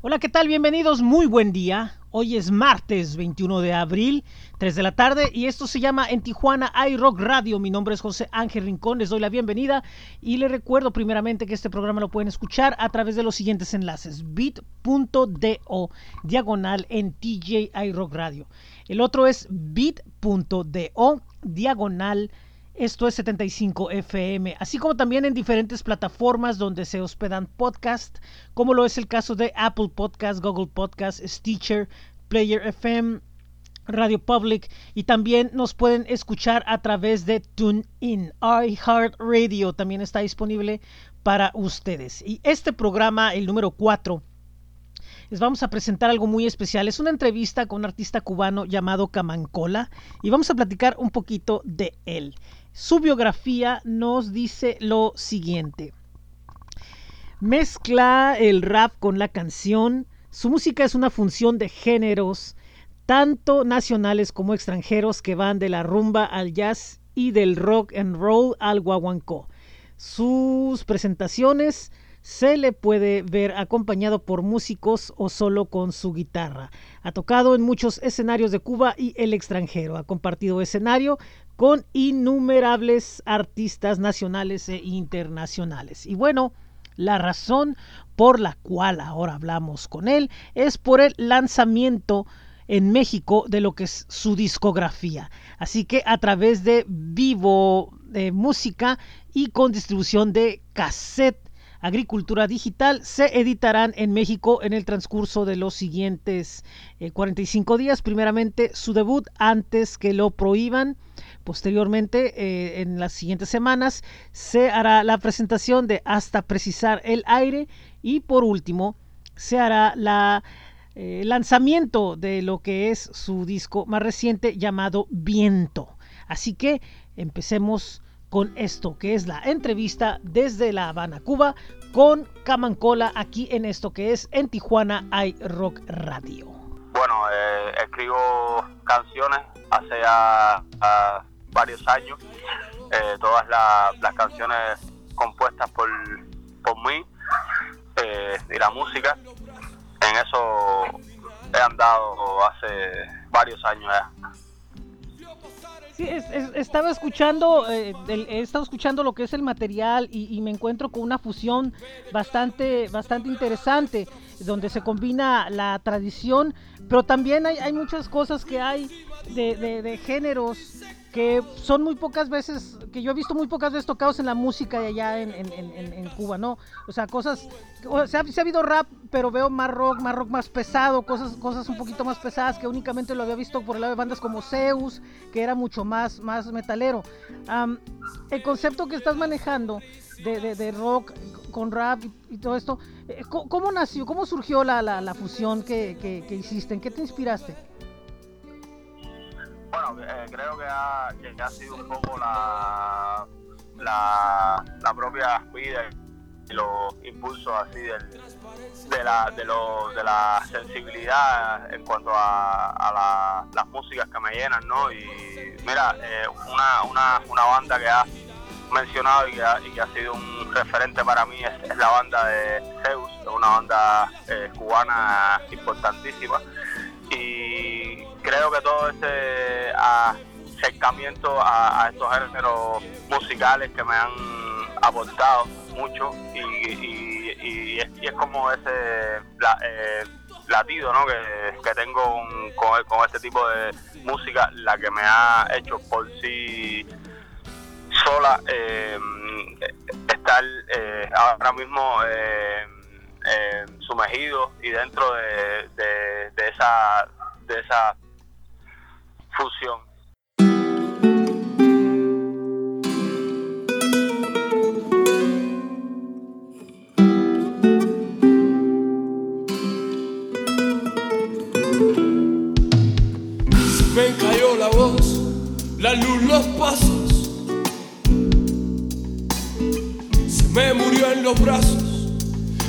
Hola, ¿qué tal? Bienvenidos, muy buen día. Hoy es martes 21 de abril, 3 de la tarde, y esto se llama En Tijuana iRock Radio. Mi nombre es José Ángel Rincón, les doy la bienvenida y les recuerdo primeramente que este programa lo pueden escuchar a través de los siguientes enlaces: bit.do diagonal en TJ iRock Radio. El otro es bit.do diagonal esto es 75 FM, así como también en diferentes plataformas donde se hospedan podcasts, como lo es el caso de Apple Podcast, Google Podcast, Stitcher, Player FM, Radio Public y también nos pueden escuchar a través de TuneIn. iHeartRadio también está disponible para ustedes. Y este programa, el número 4, les vamos a presentar algo muy especial. Es una entrevista con un artista cubano llamado Camancola y vamos a platicar un poquito de él. Su biografía nos dice lo siguiente. Mezcla el rap con la canción. Su música es una función de géneros, tanto nacionales como extranjeros, que van de la rumba al jazz y del rock and roll al guaguancó. Sus presentaciones se le puede ver acompañado por músicos o solo con su guitarra. Ha tocado en muchos escenarios de Cuba y el extranjero. Ha compartido escenario con innumerables artistas nacionales e internacionales. Y bueno, la razón por la cual ahora hablamos con él es por el lanzamiento en México de lo que es su discografía. Así que a través de Vivo de Música y con distribución de cassette Agricultura Digital se editarán en México en el transcurso de los siguientes 45 eh, días. Primeramente su debut antes que lo prohíban. Posteriormente, eh, en las siguientes semanas, se hará la presentación de Hasta Precisar el Aire. Y por último, se hará la eh, lanzamiento de lo que es su disco más reciente llamado Viento. Así que empecemos con esto, que es la entrevista desde La Habana, Cuba, con Camancola, aquí en esto que es en Tijuana hay Rock Radio. Bueno, eh, escribo canciones hace ya, varios años, eh, todas las canciones compuestas por, por mí eh, y la música. En eso he andado hace varios años ya. Sí, estaba escuchando, eh, he estado escuchando lo que es el material y, me encuentro con una fusión bastante, bastante interesante, donde se combina la tradición, pero también hay, hay muchas cosas que hay de, de géneros que son muy pocas veces, que yo he visto muy pocas veces tocados en la música de allá en, en, Cuba, ¿no? O sea, cosas, o se ha habido rap, pero veo más rock, más rock más pesado, cosas, cosas un poquito más pesadas que únicamente lo había visto por el lado de bandas como Zeus, que era mucho más, más metalero. el concepto que estás manejando de, de, rock con rap y, todo esto, eh, ¿cómo, nació, cómo surgió la, la, fusión que, que, que hiciste? ¿En qué te inspiraste? Bueno, eh, creo que ha, que ha, sido un poco la, la, la propia vida y los impulsos así del, de, la, de, lo, de la sensibilidad en cuanto a, a las músicas que me llenan, ¿no? Y mira, eh, una, una, una banda que ha mencionado y que ha, y que ha sido un referente para mí es, la banda de Zeus, una banda eh, cubana importantísima. Y creo que todo ese acercamiento a, estos géneros musicales que me han aportado mucho y, es, como ese eh, latido ¿no? que, tengo con, este tipo de música, la que me ha hecho por sí sola eh, estar eh, ahora mismo sumergido y dentro de, de esa de esa fusión. Me cayó la voz, la luz, los pasos. Me murió en los brazos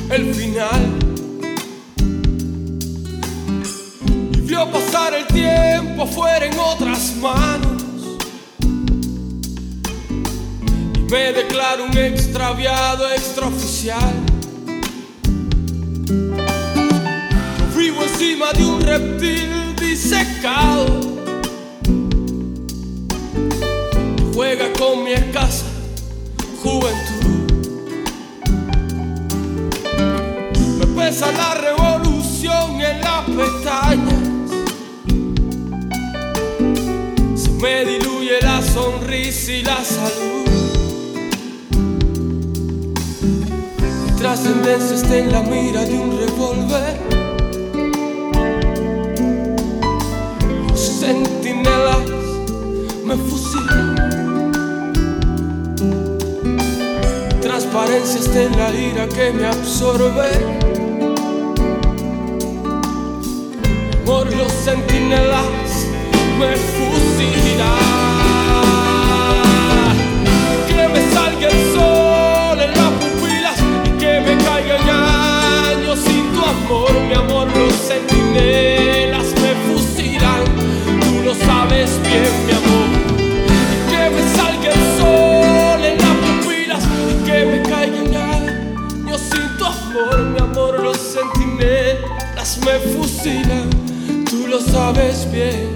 el final. vio pasar el tiempo fuera en otras manos y me declaro un extraviado extraoficial. reptil disecado. Juega con mi escasa juventud. Pesa la revolución en las pestañas. Se me diluye la sonrisa y la salud. Mi trascendencia está en la mira de un revólver. centinelas me fusilan. Transparencia está en la ira que me absorbe. Por los centinelas me fusilan. Que me salga el sol en las pupilas y que me caiga en años sin tu amor, mi amor, los centinelas me fusilan. Tú lo sabes bien, mi amor. Que me salga el sol en las pupilas y que me caiga en años sin tu amor, mi amor, los centinelas me fusilan. Sabes bien,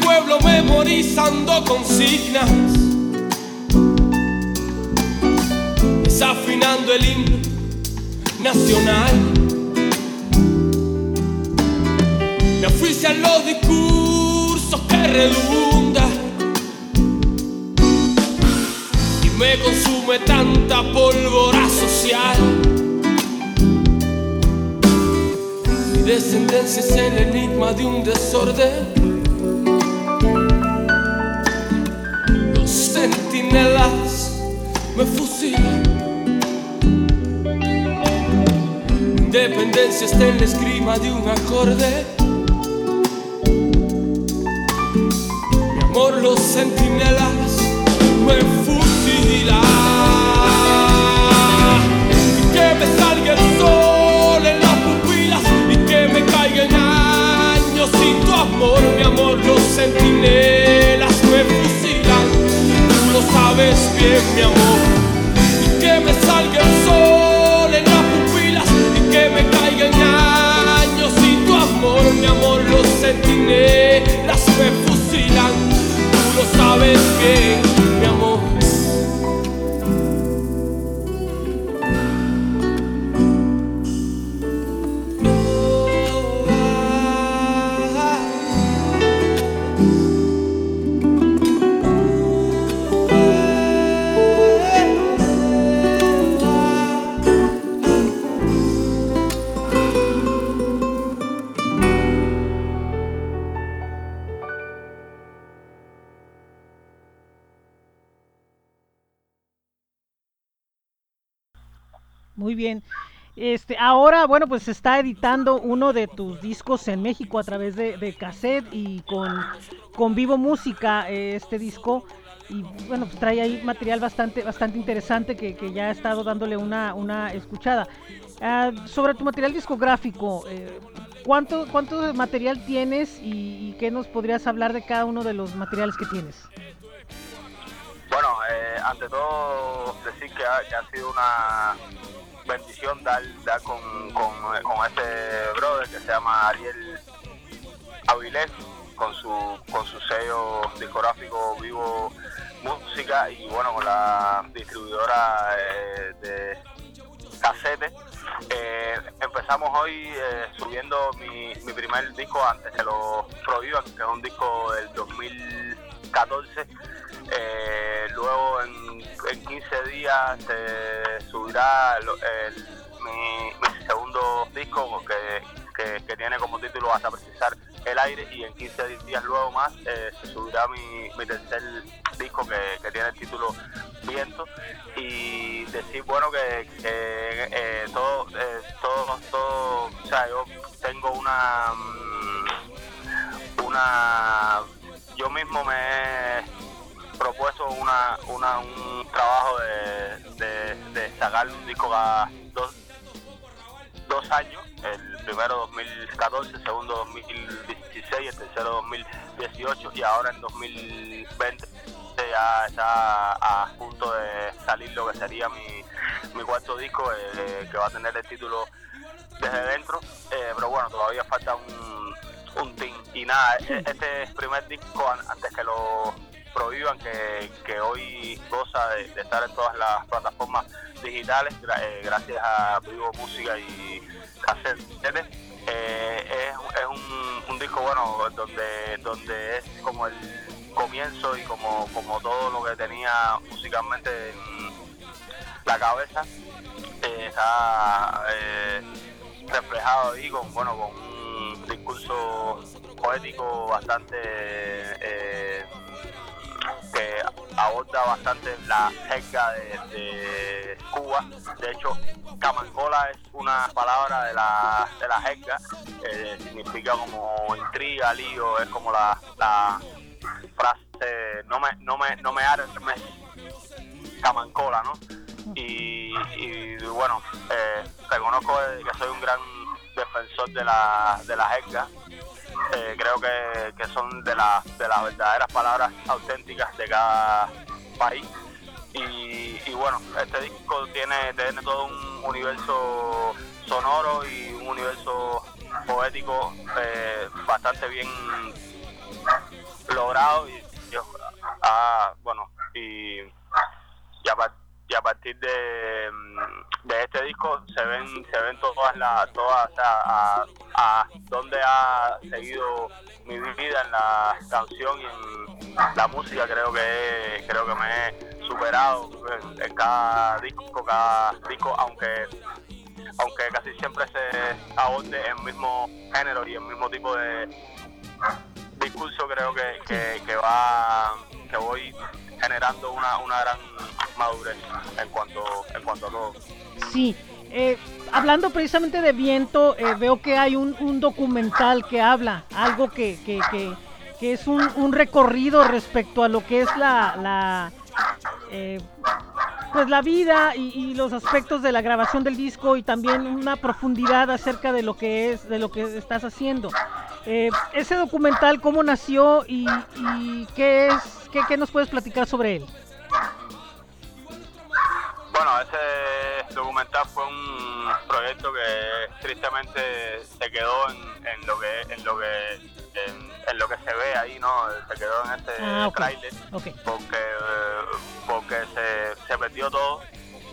Pueblo memorizando consignas. Desafinando el himno nacional. Me ofician los discursos que redundan. Y me consume tanta pólvora social. Mi descendencia es el enigma de un desorden. Centinelas me fusilan. Independencia está en la esgrima de un acorde. Mi amor, los centinelas me fusilan. Y que me salga el sol en las pupilas y que me caiga en años sin tu amor, mi amor, los centinelas sabes bien, mi amor. Y que me salga el sol en las pupilas y que me caiga en años sin tu amor, mi amor, los centinelas me fusilan. Tú lo sabes bien, Este, ahora, bueno, pues se está editando uno de tus discos en México a través de, de cassette y con, con Vivo Música, eh, este disco. Y bueno, pues trae ahí material bastante, bastante interesante que, que ya he estado dándole una, una escuchada. Ah, sobre tu material discográfico, eh, ¿cuánto, ¿cuánto material tienes y, qué nos podrías hablar de cada uno de los materiales que tienes? Bueno, eh, ante todo decir que ha sido una bendición dar, dar con, con, este brother que se llama Ariel Avilés con su con su sello discográfico Vivo Música y bueno con la distribuidora eh, de casete. Eh, empezamos hoy eh, subiendo mi, mi primer disco antes que lo prohíban, que es un disco del 2014. Eh, luego en, en 15 días se subirá lo- el- mi, segundo disco que, que- que tiene como título Hasta Precisar el aire y en 15 días luego más eh, se subirá mi, mi tercer disco que, tiene el título Viento. Y decir bueno que, eh, todo, todo, todo, o sea, yo tengo una, mm, una, yo mismo me he propuesto una, una un trabajo de, de, sacar un disco cada dos, dos años, el primero 2014, el segundo 2016, el tercero 2018 y ahora en 2020 ya está a punto de salir lo que sería mi, mi cuarto disco eh, que va a tener el título desde dentro, eh, pero bueno, todavía falta un, un team. Y nada, e, este primer disco, antes que lo prohíban, que, que hoy goza de, estar en todas las plataformas digitales, eh, gracias a Vivo Música y Cassette, eh, es, es un, disco bueno donde, donde es como el comienzo y como, como todo lo que tenía musicalmente en la cabeza eh, está eh, reflejado ahí con bueno con un discurso poético bastante eh, aborda bastante la jerga de, Cuba. De hecho, camancola es una palabra de la, de la jerga, eh, significa como intriga, lío, es como la, la frase no me, no me, no me armes camancola, ¿no? Y, bueno, eh, reconozco que soy un gran defensor de la, de la jerga eh, creo que, que, son de, la, de las verdaderas palabras auténticas de cada país. Y, y, bueno, este disco tiene, tiene todo un universo sonoro y un universo poético eh, bastante bien logrado y, ah, bueno y, y y a partir de, de este disco se ven se ven todas las todas a, a, dónde ha seguido mi vida en la canción y en la música creo que creo que me he superado en, cada disco cada disco aunque aunque casi siempre se aborde el mismo género y el mismo tipo de discurso creo que, que, que va que voy generando una, una gran madurez en cuanto, en cuanto a todo. Sí, eh, hablando precisamente de viento, eh, veo que hay un, documental que habla, algo que, que, que, es un, recorrido respecto a lo que es la, eh, pues la vida y, los aspectos de la grabación del disco y también una profundidad acerca de lo que es, de lo que estás haciendo. Eh, ese documental, ¿cómo nació y, y qué es, qué, qué nos puedes platicar sobre él? Bueno, ese documental fue un proyecto que tristemente se quedó en, en lo que en lo que en, lo que se ve ahí, ¿no? Se quedó en ese ah, trailer porque porque se, se perdió todo.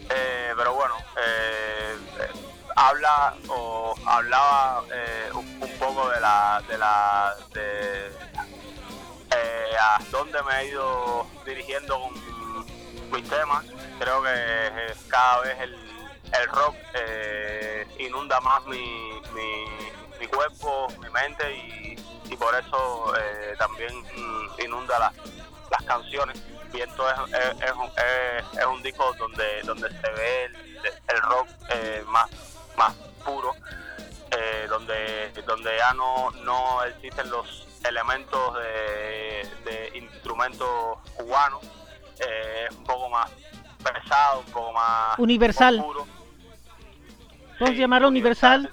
Eh, pero bueno, eh, habla o hablaba eh, un, un, poco de la de la de eh, a dónde me he ido dirigiendo con mis temas creo que eh, cada vez el, el rock eh, inunda más mi, mi, cuerpo, mi mente y, por eso eh, también mm, inunda las, las canciones. Viento es, es, es, es, un disco donde, donde se ve el, el rock más, más puro, donde, donde ya no, no existen los elementos de, de instrumentos cubanos, es un poco más pesado, un poco más universal. ¿Podemos llamarlo universal?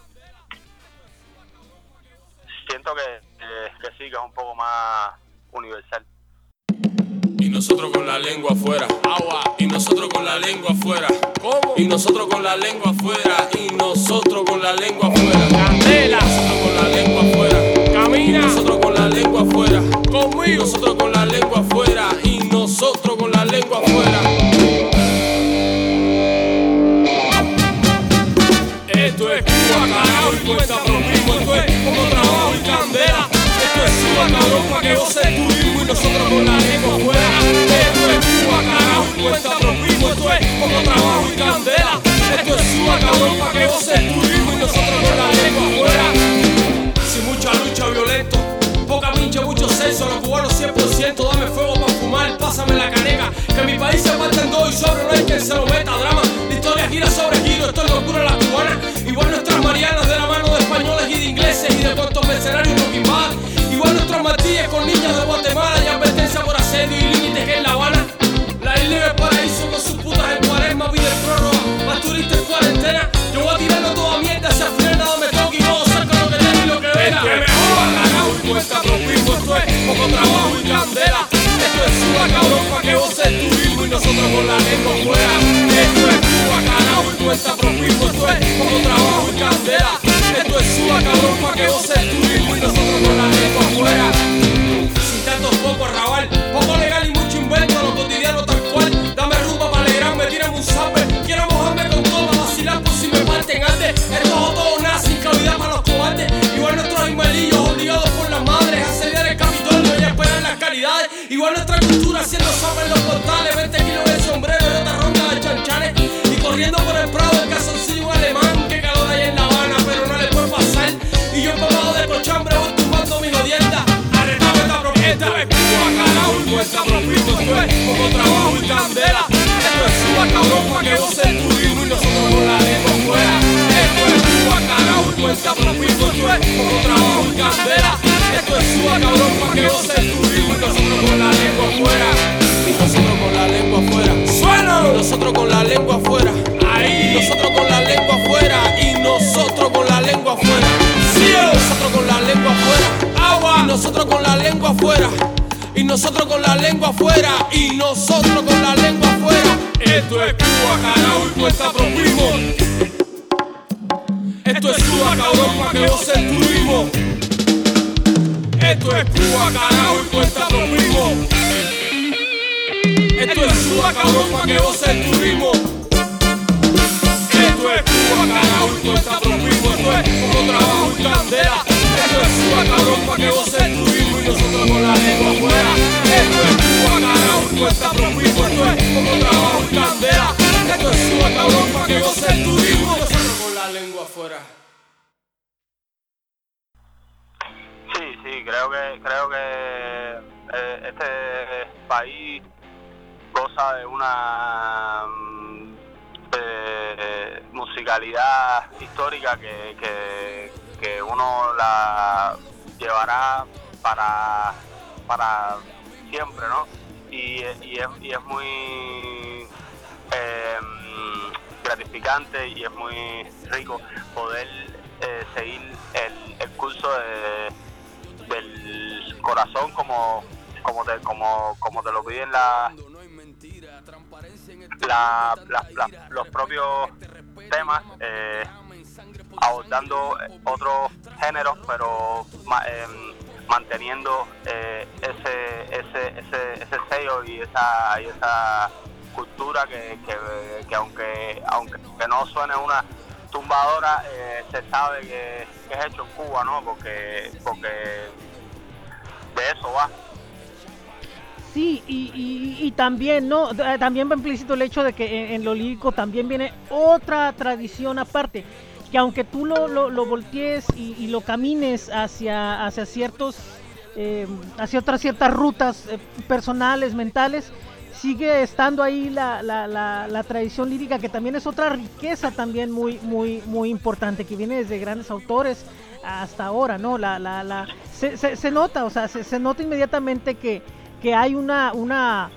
Siento que, que, sí, que es un poco más universal. Y nosotros con la lengua afuera, agua. Y nosotros con la lengua afuera, ¿cómo? Y nosotros con la lengua afuera, y nosotros con la lengua afuera, candela. Nosotros con la lengua afuera, camina. Y nosotros con la lengua afuera, conmigo. Y nosotros con la lengua afuera, pa' que goce tu ritmo y nosotros con la lengua afuera. Esto es suba, carajo cuenta por mismo. Esto es como trabajo y candela. Esto es suba, cabrón, pa' que goce tu ritmo y nosotros con la lengua afuera. Sin mucha lucha violento incienso, los cubanos 100%, dame fuego para fumar, pásame la caneca. Que mi país se parte en dos y sobre no hay quien se lo meta. Drama, la historia gira sobre giro, esto es locura la cubana. Igual nuestras marianas la lengua fuera. Esto es Cuba, ganado y cuesta profismo, esto es poco trabajo y candela. Esto es suba cabrón pa' que goce el turismo y nosotros con la lengua fuera. Sin tantos poco arrabal, poco legal y mucho invento, lo cotidiano tal cual. Dame rumba para alegrarme, tírame un zape. Quiero mojarme con todo, vacilar por si me parten antes. Esto es todo nada, para los cobardes. Igual nuestros animalillos obligados por las madres a asediar el Capitolio y a esperar las caridades. Igual nuestra cultura haciendo en los portales, como trabajo y candela. Esto es suba cabrón pa' que turismo y nosotros con la lengua fuera. Y nosotros con la lengua fuera. ¡Suena! Nosotros con la lengua fuera. Ahí. Nosotros con la lengua fuera. Y nosotros con la lengua fuera. Sí, nosotros con la lengua fuera. Agua. Y nosotros con la lengua afuera. Y nosotros con la lengua afuera. Y nosotros con la lengua afuera. Esto es Cuba, carajo, y cuesta es Cuba, cabrón, pa' que goce el turismo. Esto es Cuba, carajo, y cuesta profismo. Esto es Cuba, cabrón, pa' que goce el turismo. Esto es Cuba, carajo, y cuesta profismo. Esto es como trabajo y candela. Esto es Cuba, cabrón, pa' que goce el turismo y nosotros con la lengua afuera. Esto es Cuba, carajo, y cuesta profismo. Esto es como trabajo y candela. Esto es Cuba, cabrón, pa' que goce el turismo y nosotros con la lengua afuera. Creo que creo que eh, este país goza de una mm, eh, musicalidad histórica que, que, uno la llevará para, para siempre, ¿no? Y, y, es, y es muy eh, gratificante y es muy rico poder eh, seguir el, el curso de, del corazón como como te, como, como te lo piden la, la, los propios temas eh, abordando otros géneros pero em, manteniendo eh, ese, ese, ese, ese sello y esa, y esa cultura que, que, que aunque aunque que no suene una tumbadora eh, se sabe que es hecho en Cuba no porque porque de eso va Sí, y, y- también, ¿no? También va implícito el hecho de que en, lo lírico también viene otra tradición aparte, que aunque tú lo, lo, lo voltees y, lo camines hacia, hacia ciertos, eh, hacia otras ciertas rutas eh, personales, mentales, sigue estando ahí la, la, la, tradición lírica, que también es otra riqueza también muy, muy, muy importante, que viene desde grandes autores hasta ahora, ¿no? La, la, se, nota, o sea, se, nota inmediatamente que, que hay una, una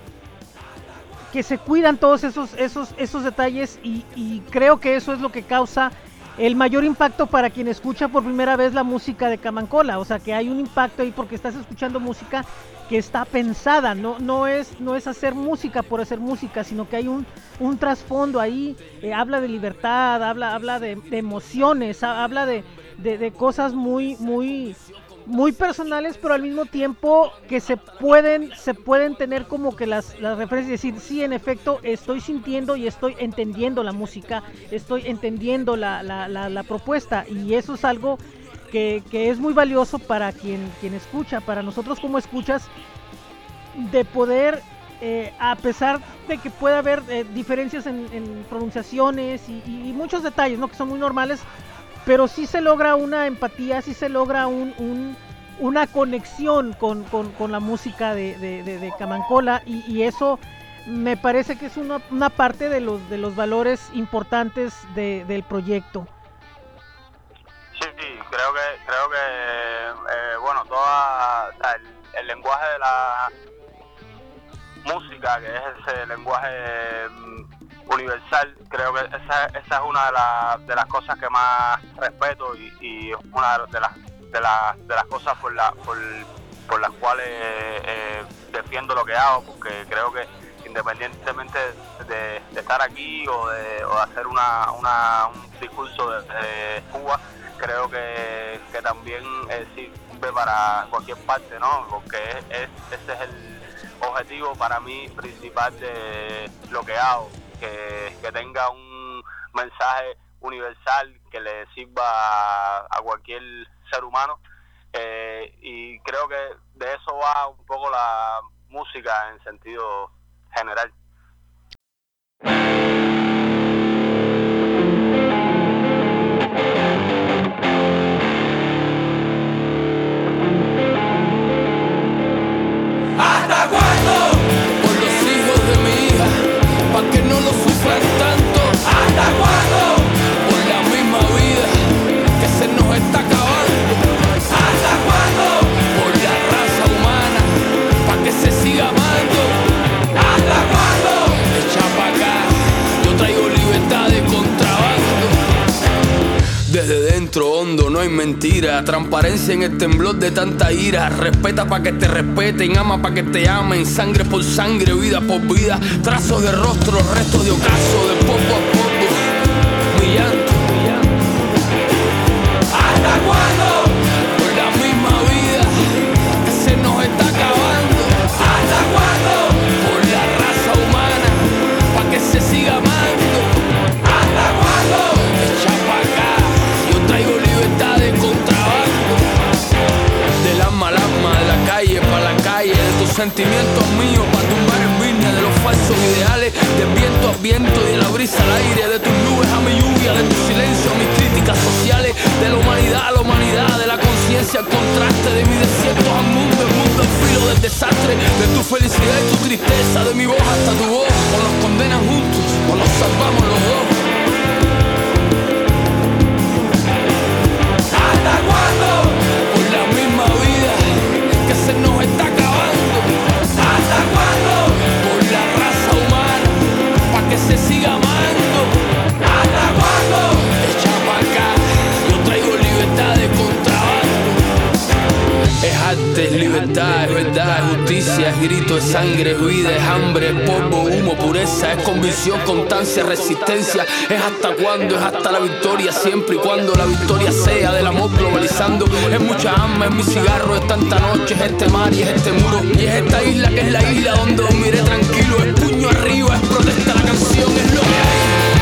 que se cuidan todos esos, esos, esos detalles y, creo que eso es lo que causa el mayor impacto para quien escucha por primera vez la música de Camancola, o sea que hay un impacto ahí porque estás escuchando música que está pensada, no, no, es, no es hacer música por hacer música, sino que hay un, un trasfondo ahí, eh, habla de libertad, habla, habla de, emociones, ha- habla de, de, de cosas muy, muy, muy personales, pero al mismo tiempo que se pueden, se pueden tener como que las, las referencias, decir, sí, en efecto, estoy sintiendo y estoy entendiendo la música, estoy entendiendo la, la, la, propuesta, y eso es algo que, que es muy valioso para quien, quien escucha, para nosotros como escuchas, de poder, eh, a pesar de que pueda haber eh, diferencias en, en pronunciaciones y, y- y muchos detalles, ¿no? Que son muy normales, pero sí se logra una empatía, sí se logra un, un, una conexión con, la música de, de, Camancola y, eso me parece que es una, una, parte de los, de los valores importantes del proyecto. Sí, creo que, creo que eh, bueno, toda, el, lenguaje de la música, que es ese lenguaje mm, universal, creo que esa, esa es una de, de, las cosas que más respeto y, y una de las de, de las cosas por, la, por, por las cuales eh, defiendo lo que hago, porque creo que independientemente de, estar aquí o de, hacer una, un discurso de, Cuba, creo que, también eh, sirve para cualquier parte, ¿no? Porque es, ese es el objetivo para mí principal de lo que hago, que, tenga un mensaje universal que le sirva a cualquier ser humano. Eh, y creo que de eso va un poco la música en sentido general. Mentira, transparencia en el temblor de tanta ira. Respeta pa' que te respeten, ama pa' que te amen, sangre por sangre, vida por vida. Trazos de rostro, restos de ocaso, de poco a poco. Mi llanto. ¿Hasta cuándo? Sentimientos es grito, es sangre, es vida, es hambre, es polvo, humo, pureza, es convicción, constancia, resistencia. Es hasta cuándo, es hasta la victoria, siempre y cuando la victoria sea del amor globalizando. Es mucha alma, es mi cigarro, es tanta noche, es este mar y es este muro. Y es esta isla que es la isla donde miré tranquilo, es puño arriba, es protesta la canción, es lo que hay.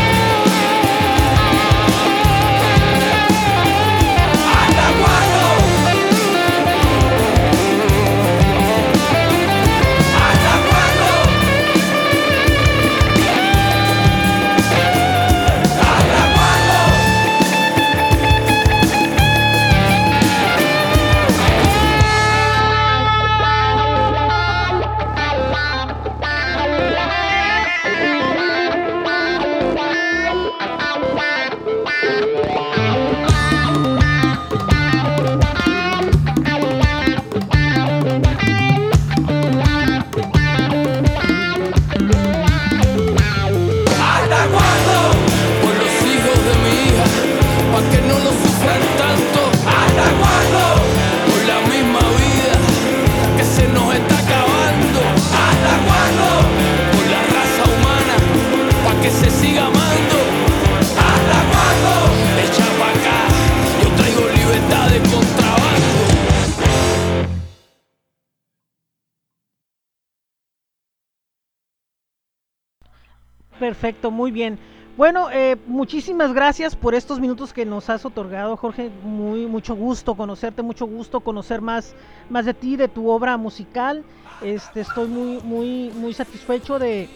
Perfecto, muy bien. Bueno, eh, muchísimas gracias por estos minutos que nos has otorgado, Jorge. Muy mucho gusto conocerte, mucho gusto conocer más, más de ti, de tu obra musical. Este, estoy muy, muy, muy satisfecho de,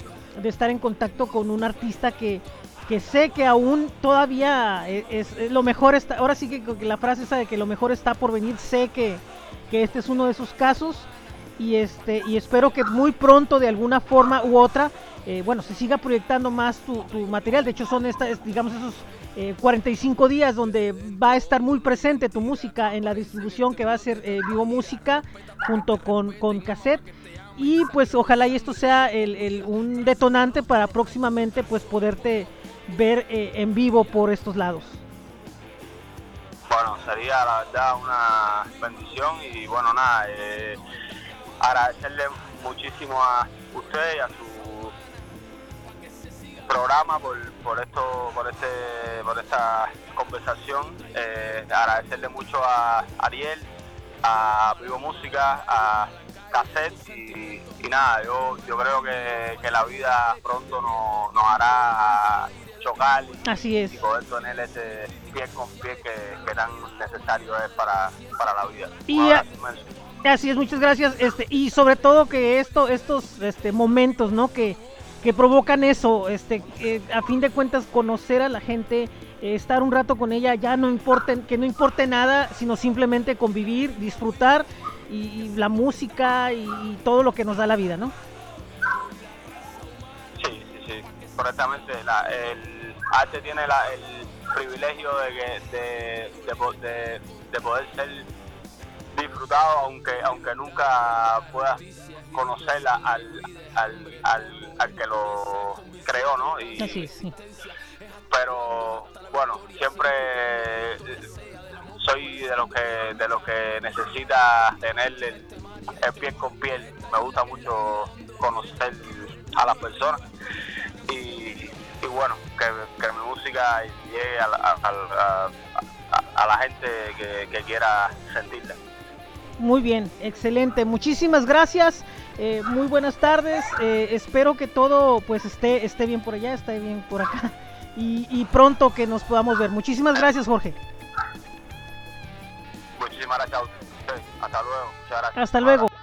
estar en contacto con un artista que, que sé que aún todavía es, lo mejor está. Ahora sí que, la frase esa de que lo mejor está por venir, sé que que este es uno de esos casos y este y espero que muy pronto de alguna forma u otra eh, bueno se siga proyectando más tu, material de hecho son estas digamos esos 45 eh, días donde va a estar muy presente tu música en la distribución que va a ser eh, Vivo Música junto con, con cassette y pues ojalá y esto sea el, un detonante para próximamente pues poderte ver en vivo por estos lados. Bueno, sería la verdad una bendición y bueno nada, eh, agradecerle muchísimo a usted y a su programa por, por esto por este por esta conversación. Eh, agradecerle mucho a Ariel a Vivo Música a Cassette y, nada yo yo creo que, la vida pronto nos, nos hará chocar y, Así es. y poder tener ese pie con pie que, tan necesario es para, para la vida. Y Así es, muchas gracias. Este, y sobre todo que esto, estos este, momentos, ¿no? Que, que provocan eso, este, a fin de cuentas conocer a la gente, eh, estar un rato con ella, ya no importe, que no importe nada, sino simplemente convivir, disfrutar y, la música y, todo lo que nos da la vida, ¿no? Sí, sí, sí, correctamente. el arte tiene el privilegio de, de, de poder ser disfrutado, aunque aunque nunca puedas conocerla al, al, al, al que lo creó, ¿no? Y, Pero bueno, siempre soy de los que de los que necesita tener el, piel con piel. Me gusta mucho conocer a las personas y, y bueno, que, que, mi música llegue a, a, a, a la gente que, que quiera sentirla. Muy bien, excelente. Muchísimas gracias. Eh, muy buenas tardes. Eh, espero que todo pues esté esté bien por allá, esté bien por acá y, pronto que nos podamos ver. Muchísimas gracias, Jorge. Muchísimas gracias. Hasta luego. Hasta luego.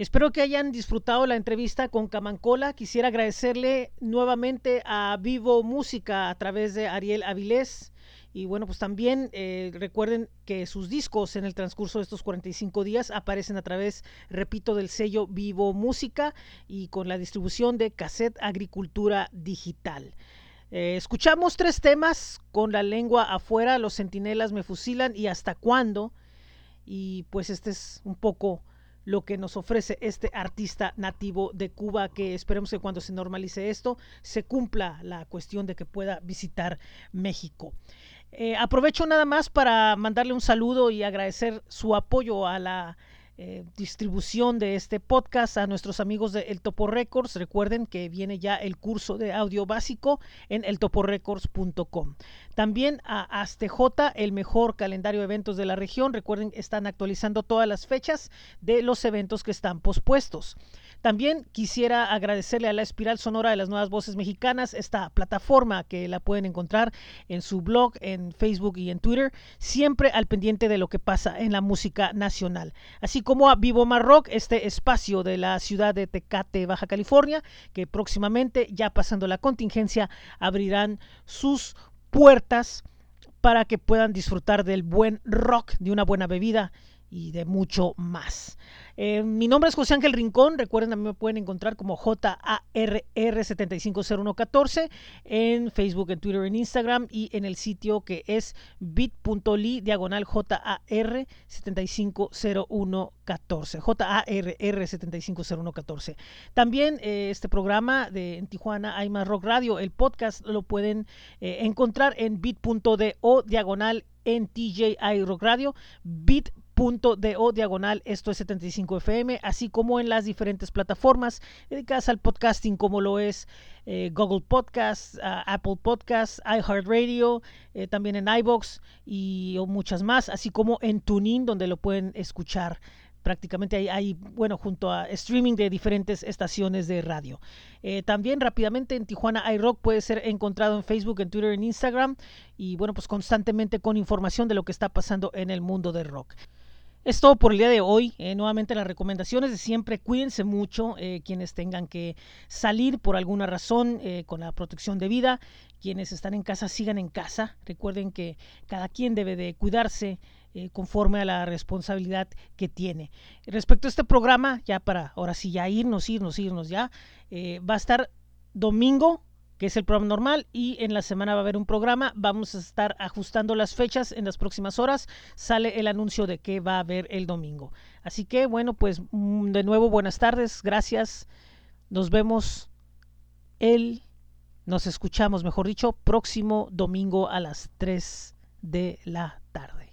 Espero que hayan disfrutado la entrevista con Camancola. Quisiera agradecerle nuevamente a Vivo Música a través de Ariel Avilés. Y bueno, pues también eh, recuerden que sus discos en el transcurso de estos 45 días aparecen a través, repito, del sello Vivo Música y con la distribución de Cassette Agricultura Digital. Eh, escuchamos tres temas con la lengua afuera, los centinelas me fusilan y hasta cuándo. Y pues este es un poco lo que nos ofrece este artista nativo de Cuba, que esperemos que cuando se normalice esto se cumpla la cuestión de que pueda visitar México. Eh, aprovecho nada más para mandarle un saludo y agradecer su apoyo a la eh, distribución de este podcast a nuestros amigos de El Topo Records. Recuerden que viene ya el curso de audio básico en eltoporecords.com. También a ASTJ, el mejor calendario de eventos de la región. Recuerden, están actualizando todas las fechas de los eventos que están pospuestos. También quisiera agradecerle a la Espiral Sonora de las Nuevas Voces Mexicanas, esta plataforma que la pueden encontrar en su blog, en Facebook y en Twitter, siempre al pendiente de lo que pasa en la música nacional. Así como a Vivo Marrock, este espacio de la ciudad de Tecate, Baja California, que próximamente, ya pasando la contingencia, abrirán sus puertas para que puedan disfrutar del buen rock, de una buena bebida y de mucho más. Eh, mi nombre es José Ángel Rincón. Recuerden, a mí me pueden encontrar como JARR750114 en Facebook, en Twitter, en Instagram y en el sitio que es bit.ly diagonal JAR750114. JARR750114. También eh, este programa de en Tijuana hay más rock radio. El podcast lo pueden eh, encontrar en bit.do diagonal en TJI Rock Radio, bit o diagonal esto es 75 FM, así como en las diferentes plataformas dedicadas al podcasting como lo es eh, Google Podcasts, uh, Apple Podcasts, iHeartRadio, eh, también en iBox y muchas más, así como en TuneIn donde lo pueden escuchar prácticamente hay, bueno, junto a streaming de diferentes estaciones de radio. Eh, también rápidamente en Tijuana iRock puede ser encontrado en Facebook, en Twitter, en Instagram y bueno, pues constantemente con información de lo que está pasando en el mundo del rock. Es todo por el día de hoy. Eh, nuevamente las recomendaciones de siempre. Cuídense mucho eh, quienes tengan que salir por alguna razón eh, con la protección de vida. Quienes están en casa sigan en casa. Recuerden que cada quien debe de cuidarse conforme a la responsabilidad que tiene. Respecto a este programa, ya para ahora sí ya irnos, irnos, irnos ya, va a estar domingo que es el programa normal, y en la semana va a haber un programa. Vamos a estar ajustando las fechas en las próximas horas. Sale el anuncio de que va a haber el domingo. Así que bueno, pues mm, de nuevo buenas tardes, gracias. Nos vemos el, nos escuchamos, mejor dicho, próximo domingo a las 3 de la tarde.